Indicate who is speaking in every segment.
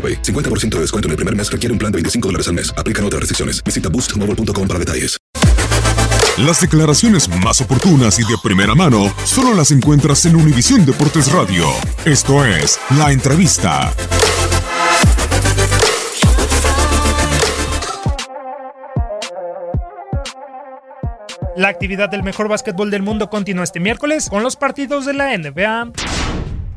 Speaker 1: AroPay. 50% de descuento en el primer mes requiere un plan de 25 dólares al mes. Aplican otras restricciones. Visita boostmobile.com para detalles.
Speaker 2: Las declaraciones más oportunas y de primera mano solo las encuentras en Univisión Deportes Radio. Esto es La Entrevista.
Speaker 3: La actividad del mejor básquetbol del mundo continúa este miércoles con los partidos de la NBA.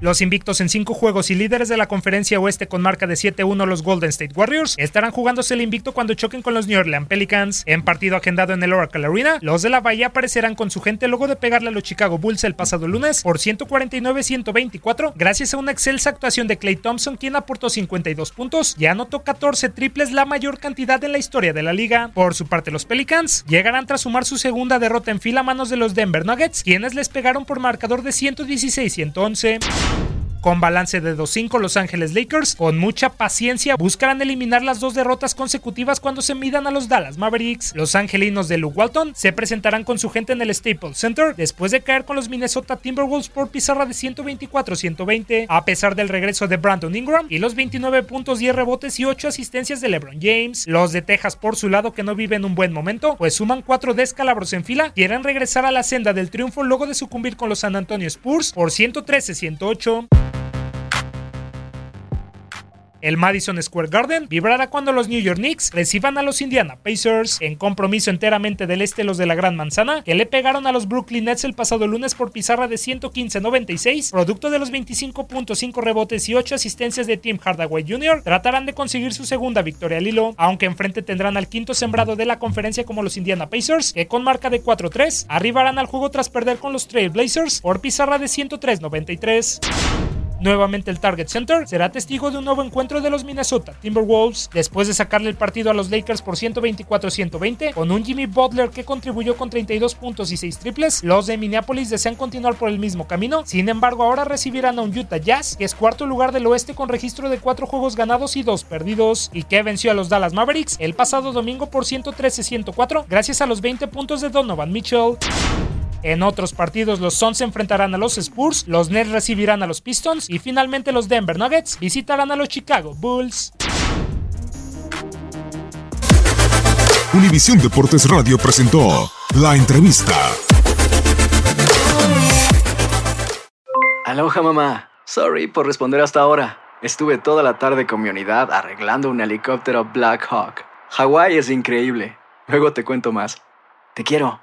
Speaker 3: Los invictos en cinco juegos y líderes de la conferencia oeste con marca de 7-1 los Golden State Warriors estarán jugándose el invicto cuando choquen con los New Orleans Pelicans. En partido agendado en el Oracle Arena, los de la Bahía aparecerán con su gente luego de pegarle a los Chicago Bulls el pasado lunes por 149-124 gracias a una excelsa actuación de Clay Thompson quien aportó 52 puntos y anotó 14 triples la mayor cantidad en la historia de la liga. Por su parte los Pelicans llegarán tras sumar su segunda derrota en fila a manos de los Denver Nuggets quienes les pegaron por marcador de 116-111. Con balance de 2-5, Los Ángeles Lakers, con mucha paciencia, buscarán eliminar las dos derrotas consecutivas cuando se midan a los Dallas Mavericks. Los angelinos de Luke Walton se presentarán con su gente en el Staples Center después de caer con los Minnesota Timberwolves por pizarra de 124-120, a pesar del regreso de Brandon Ingram y los 29 puntos, 10 rebotes y 8 asistencias de LeBron James. Los de Texas, por su lado, que no viven un buen momento, pues suman 4 descalabros en fila, quieren regresar a la senda del triunfo luego de sucumbir con los San Antonio Spurs por 113-108. El Madison Square Garden vibrará cuando los New York Knicks reciban a los Indiana Pacers en compromiso enteramente del este los de la Gran Manzana que le pegaron a los Brooklyn Nets el pasado lunes por pizarra de 115-96, producto de los 25.5 rebotes y 8 asistencias de Tim Hardaway Jr. Tratarán de conseguir su segunda victoria al hilo, aunque enfrente tendrán al quinto sembrado de la conferencia como los Indiana Pacers, que con marca de 4-3 arribarán al juego tras perder con los Trail Blazers por pizarra de 103-93. Nuevamente el Target Center será testigo de un nuevo encuentro de los Minnesota Timberwolves después de sacarle el partido a los Lakers por 124-120 con un Jimmy Butler que contribuyó con 32 puntos y 6 triples. Los de Minneapolis desean continuar por el mismo camino, sin embargo ahora recibirán a un Utah Jazz que es cuarto lugar del oeste con registro de 4 juegos ganados y 2 perdidos y que venció a los Dallas Mavericks el pasado domingo por 113-104 gracias a los 20 puntos de Donovan Mitchell. En otros partidos, los Suns se enfrentarán a los Spurs, los Nets recibirán a los Pistons y finalmente los Denver Nuggets visitarán a los Chicago Bulls.
Speaker 2: Univisión Deportes Radio presentó la entrevista.
Speaker 4: Aloha mamá. Sorry por responder hasta ahora. Estuve toda la tarde con mi unidad arreglando un helicóptero Black Hawk. Hawái es increíble. Luego te cuento más. Te quiero.